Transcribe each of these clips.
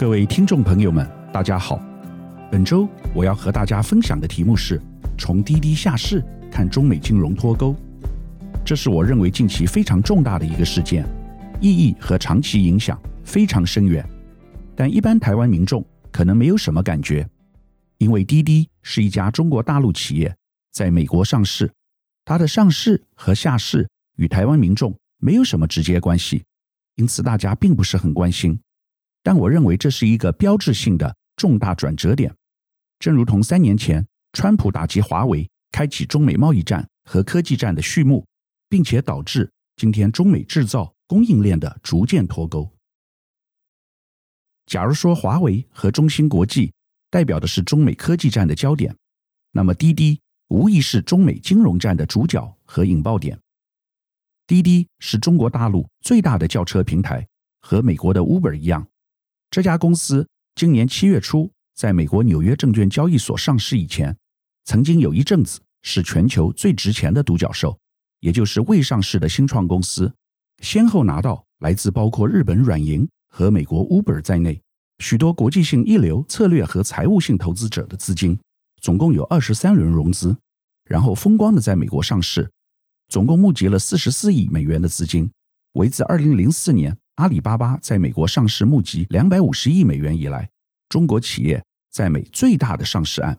各位听众朋友们，大家好。本周我要和大家分享的题目是：从滴滴下市看中美金融脱钩。这是我认为近期非常重大的一个事件，意义和长期影响非常深远。但一般台湾民众可能没有什么感觉，因为滴滴是一家中国大陆企业，在美国上市，它的上市和下市与台湾民众没有什么直接关系，因此大家并不是很关心。但我认为这是一个标志性的重大转折点，正如同三年前川普打击华为，开启中美贸易战和科技战的序幕，并且导致今天中美制造供应链的逐渐脱钩。假如说华为和中芯国际代表的是中美科技战的焦点，那么滴滴无疑是中美金融战的主角和引爆点。滴滴是中国大陆最大的轿车平台，和美国的 Uber 一样。这家公司今年七月初在美国纽约证券交易所上市以前，曾经有一阵子是全球最值钱的独角兽，也就是未上市的新创公司，先后拿到来自包括日本软银和美国 Uber 在内许多国际性一流策略和财务性投资者的资金，总共有二十三轮融资，然后风光的在美国上市，总共募集了四十四亿美元的资金，为自二零零四年。阿里巴巴在美国上市募集两百五十亿美元以来，中国企业在美最大的上市案，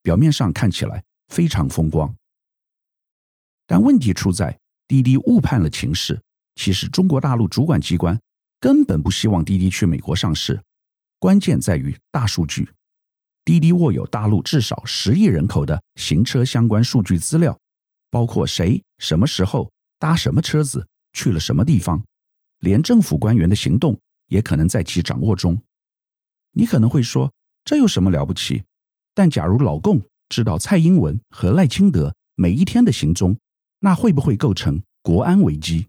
表面上看起来非常风光，但问题出在滴滴误判了情势。其实中国大陆主管机关根本不希望滴滴去美国上市，关键在于大数据。滴滴握有大陆至少十亿人口的行车相关数据资料，包括谁什么时候搭什么车子去了什么地方。连政府官员的行动也可能在其掌握中。你可能会说，这有什么了不起？但假如老共知道蔡英文和赖清德每一天的行踪，那会不会构成国安危机？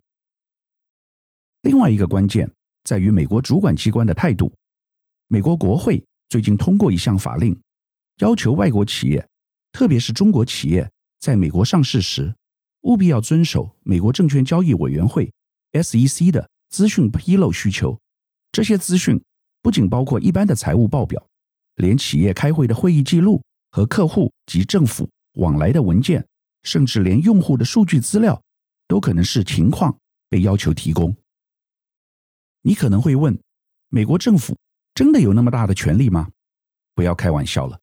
另外一个关键在于美国主管机关的态度。美国国会最近通过一项法令，要求外国企业，特别是中国企业，在美国上市时，务必要遵守美国证券交易委员会 SEC 的。资讯披露需求，这些资讯不仅包括一般的财务报表，连企业开会的会议记录和客户及政府往来的文件，甚至连用户的数据资料，都可能视情况被要求提供。你可能会问：美国政府真的有那么大的权力吗？不要开玩笑了，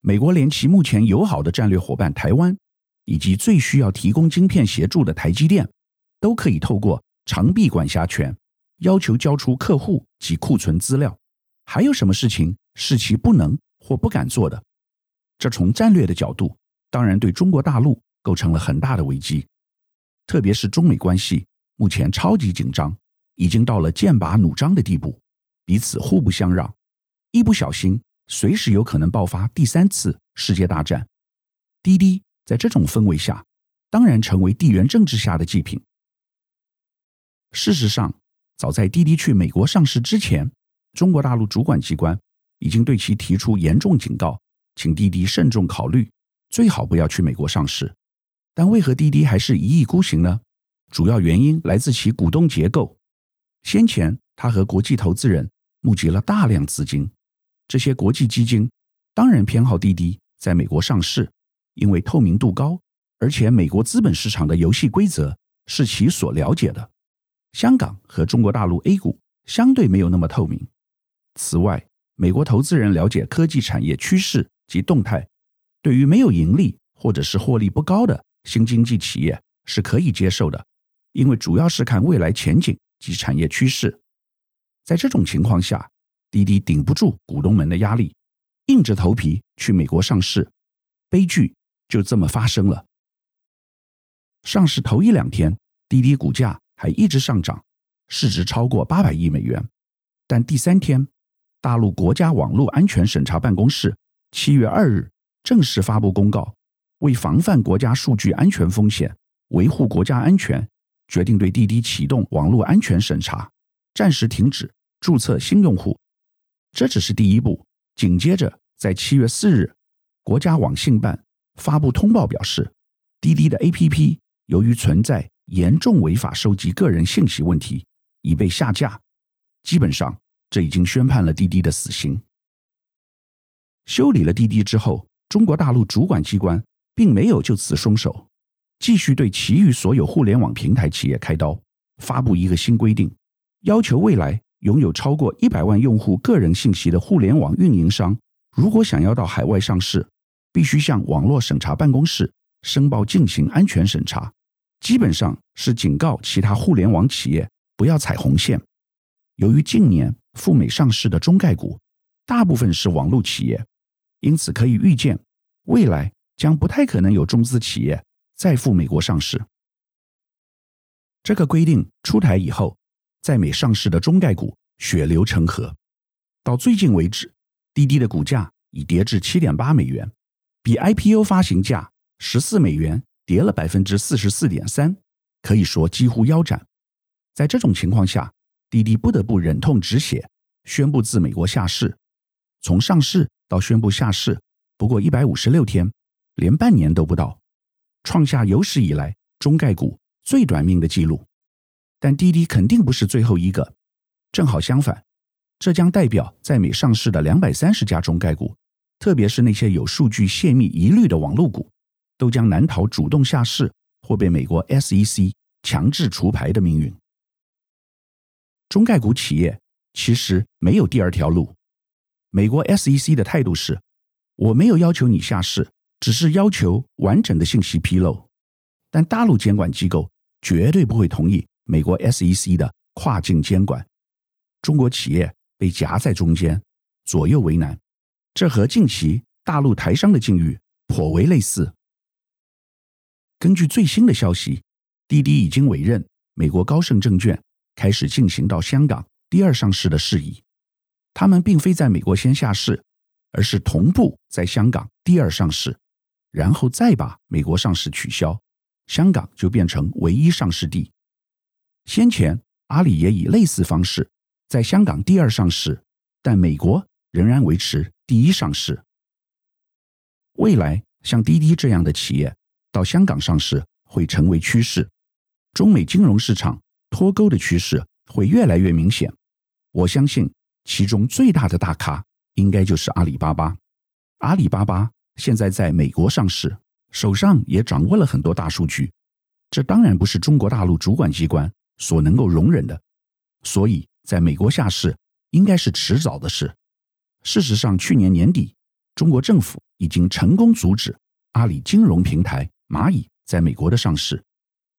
美国连其目前友好的战略伙伴台湾，以及最需要提供晶片协助的台积电，都可以透过。长臂管辖权要求交出客户及库存资料，还有什么事情是其不能或不敢做的？这从战略的角度，当然对中国大陆构成了很大的危机。特别是中美关系目前超级紧张，已经到了剑拔弩张的地步，彼此互不相让，一不小心随时有可能爆发第三次世界大战。滴滴在这种氛围下，当然成为地缘政治下的祭品。事实上，早在滴滴去美国上市之前，中国大陆主管机关已经对其提出严重警告，请滴滴慎重考虑，最好不要去美国上市。但为何滴滴还是一意孤行呢？主要原因来自其股东结构。先前，他和国际投资人募集了大量资金，这些国际基金当然偏好滴滴在美国上市，因为透明度高，而且美国资本市场的游戏规则是其所了解的。香港和中国大陆 A 股相对没有那么透明。此外，美国投资人了解科技产业趋势及动态，对于没有盈利或者是获利不高的新经济企业是可以接受的，因为主要是看未来前景及产业趋势。在这种情况下，滴滴顶不住股东们的压力，硬着头皮去美国上市，悲剧就这么发生了。上市头一两天，滴滴股价。还一直上涨，市值超过八百亿美元。但第三天，大陆国家网络安全审查办公室七月二日正式发布公告，为防范国家数据安全风险，维护国家安全，决定对滴滴启动网络安全审查，暂时停止注册新用户。这只是第一步。紧接着，在七月四日，国家网信办发布通报表示，滴滴的 APP 由于存在严重违法收集个人信息问题，已被下架。基本上，这已经宣判了滴滴的死刑。修理了滴滴之后，中国大陆主管机关并没有就此松手，继续对其余所有互联网平台企业开刀，发布一个新规定，要求未来拥有超过一百万用户个人信息的互联网运营商，如果想要到海外上市，必须向网络审查办公室申报进行安全审查。基本上是警告其他互联网企业不要踩红线。由于近年赴美上市的中概股大部分是网络企业，因此可以预见，未来将不太可能有中资企业再赴美国上市。这个规定出台以后，在美上市的中概股血流成河，到最近为止，滴滴的股价已跌至七点八美元，比 IPO 发行价十四美元跌了百分之四十四点三，可以说几乎腰斩。在这种情况下，滴滴不得不忍痛止血，宣布自美国下市。从上市到宣布下市，不过一百五十六天，连半年都不到，创下有史以来中概股最短命的记录。但滴滴肯定不是最后一个，正好相反，这将代表在美上市的两百三十家中概股，特别是那些有数据泄密疑虑的网络股，都将难逃主动下市或被美国 SEC 强制除牌的命运。中概股企业其实没有第二条路。美国 SEC 的态度是：我没有要求你下市，只是要求完整的信息披露。但大陆监管机构绝对不会同意美国 SEC 的跨境监管。中国企业被夹在中间，左右为难。这和近期大陆台商的境遇颇为类似。根据最新的消息，滴滴已经委任美国高盛证券。开始进行到香港第二上市的事宜，他们并非在美国先下市，而是同步在香港第二上市，然后再把美国上市取消，香港就变成唯一上市地。先前阿里也以类似方式在香港第二上市，但美国仍然维持第一上市。未来像滴滴这样的企业到香港上市会成为趋势，中美金融市场。脱钩的趋势会越来越明显，我相信其中最大的大咖应该就是阿里巴巴。阿里巴巴现在在美国上市，手上也掌握了很多大数据，这当然不是中国大陆主管机关所能够容忍的，所以在美国下市应该是迟早的事。事实上，去年年底，中国政府已经成功阻止阿里金融平台蚂蚁在美国的上市，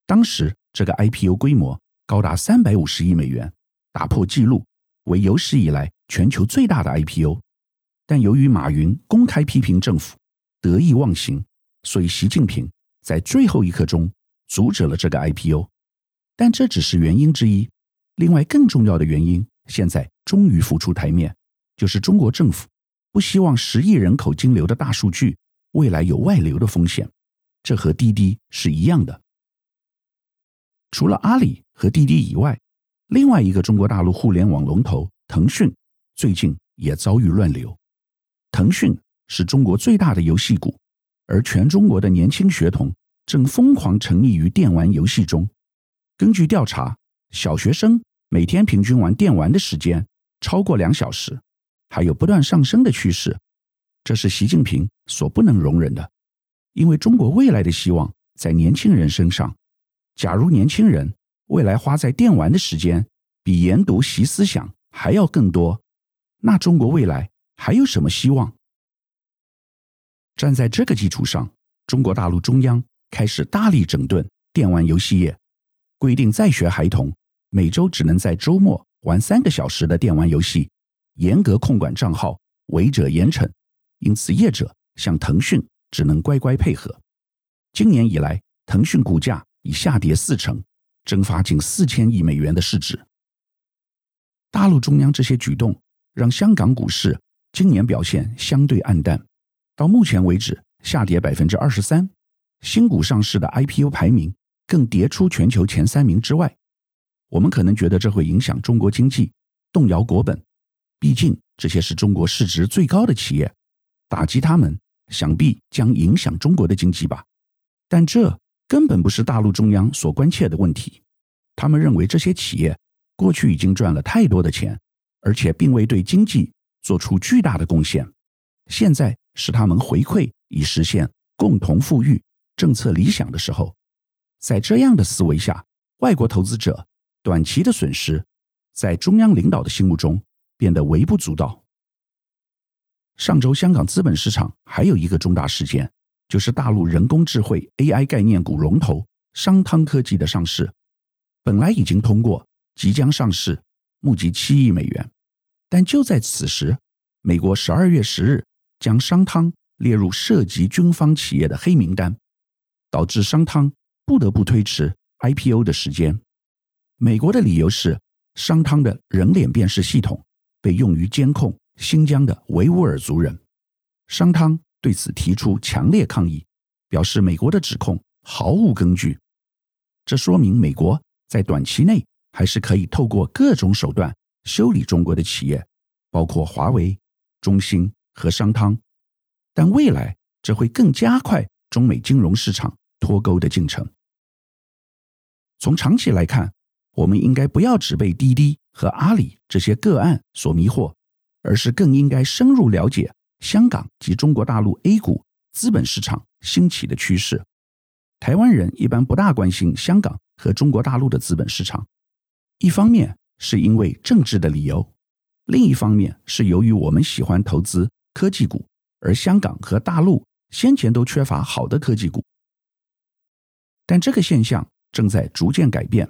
当时这个 IPO 规模。高达三百五十亿美元，打破纪录，为有史以来全球最大的 IPO。但由于马云公开批评政府得意忘形，所以习近平在最后一刻钟阻止了这个 IPO。但这只是原因之一，另外更重要的原因现在终于浮出台面，就是中国政府不希望十亿人口金流的大数据未来有外流的风险。这和滴滴是一样的。除了阿里和滴滴以外，另外一个中国大陆互联网龙头腾讯最近也遭遇乱流。腾讯是中国最大的游戏股，而全中国的年轻学童正疯狂沉溺于电玩游戏中。根据调查，小学生每天平均玩电玩的时间超过两小时，还有不断上升的趋势。这是习近平所不能容忍的，因为中国未来的希望在年轻人身上。假如年轻人未来花在电玩的时间比研读习思想还要更多，那中国未来还有什么希望？站在这个基础上，中国大陆中央开始大力整顿电玩游戏业，规定在学孩童每周只能在周末玩三个小时的电玩游戏，严格控管账号，违者严惩。因此，业者像腾讯只能乖乖配合。今年以来，腾讯股价。已下跌四成，蒸发近四千亿美元的市值。大陆中央这些举动让香港股市今年表现相对黯淡，到目前为止下跌百分之二十三，新股上市的 IPO 排名更跌出全球前三名之外。我们可能觉得这会影响中国经济，动摇国本，毕竟这些是中国市值最高的企业，打击他们想必将影响中国的经济吧。但这。根本不是大陆中央所关切的问题，他们认为这些企业过去已经赚了太多的钱，而且并未对经济做出巨大的贡献。现在是他们回馈以实现共同富裕政策理想的时候。在这样的思维下，外国投资者短期的损失，在中央领导的心目中变得微不足道。上周香港资本市场还有一个重大事件，就是大陆人工智慧 AI 概念股龙头商汤科技的上市，本来已经通过，即将上市，募集七亿美元，但就在此时，美国十二月十日将商汤列入涉及军方企业的黑名单，导致商汤不得不推迟 IPO 的时间。美国的理由是，商汤的人脸辨识系统被用于监控新疆的维吾尔族人。商汤对此提出强烈抗议，表示美国的指控毫无根据。这说明美国在短期内还是可以透过各种手段修理中国的企业，包括华为、中兴和商汤。但未来这会更加快中美金融市场脱钩的进程。从长期来看，我们应该不要只被滴滴和阿里这些个案所迷惑，而是更应该深入了解香港及中国大陆 A 股资本市场兴起的趋势。台湾人一般不大关心香港和中国大陆的资本市场，一方面是因为政治的理由，另一方面是由于我们喜欢投资科技股，而香港和大陆先前都缺乏好的科技股。但这个现象正在逐渐改变。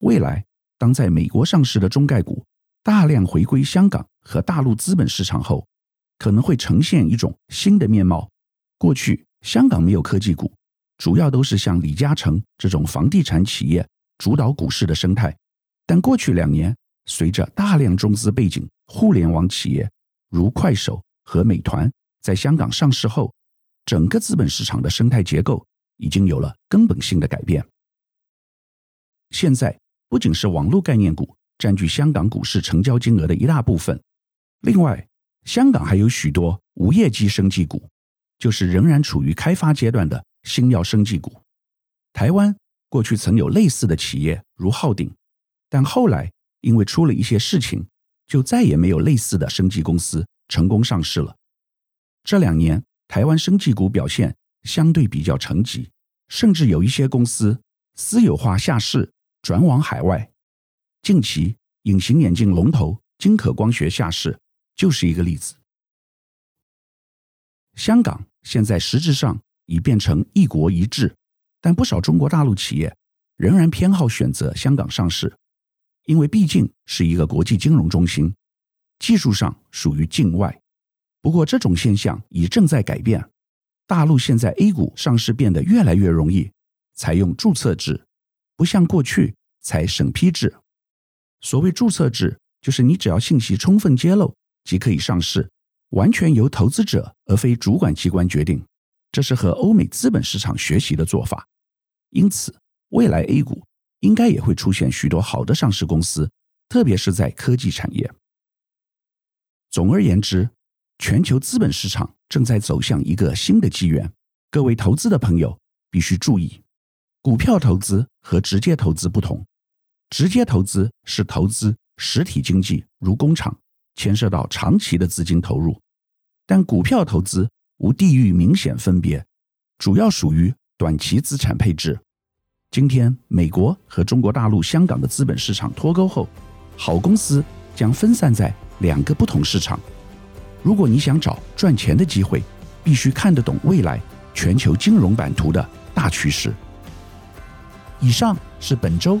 未来，当在美国上市的中概股大量回归香港和大陆资本市场后，可能会呈现一种新的面貌。过去，香港没有科技股，主要都是像李嘉诚这种房地产企业主导股市的生态。但过去两年，随着大量中资背景互联网企业如快手和美团在香港上市后，整个资本市场的生态结构已经有了根本性的改变。现在。不仅是网络概念股占据香港股市成交金额的一大部分，另外，香港还有许多无业绩生技股，就是仍然处于开发阶段的新药生技股。台湾过去曾有类似的企业，如浩鼎，但后来因为出了一些事情，就再也没有类似的生技公司成功上市了。这两年，台湾生技股表现相对比较沉寂，甚至有一些公司私有化下市。转往海外，近期隐形眼镜龙头金可光学下市就是一个例子。香港现在实质上已变成一国一制，但不少中国大陆企业仍然偏好选择香港上市，因为毕竟是一个国际金融中心，技术上属于境外。不过这种现象已正在改变，大陆现在 A 股上市变得越来越容易，采用注册制。不像过去采审批制，所谓注册制，就是你只要信息充分揭露即可以上市，完全由投资者而非主管机关决定。这是和欧美资本市场学习的做法。因此，未来 A 股应该也会出现许多好的上市公司，特别是在科技产业。总而言之，全球资本市场正在走向一个新的机缘，各位投资的朋友必须注意。股票投资和直接投资不同，直接投资是投资实体经济，如工厂，牵涉到长期的资金投入；但股票投资无地域明显分别，主要属于短期资产配置。今天，美国和中国大陆、香港的资本市场脱钩后，好公司将分散在两个不同市场。如果你想找赚钱的机会，必须看得懂未来全球金融版图的大趋势。以上是本周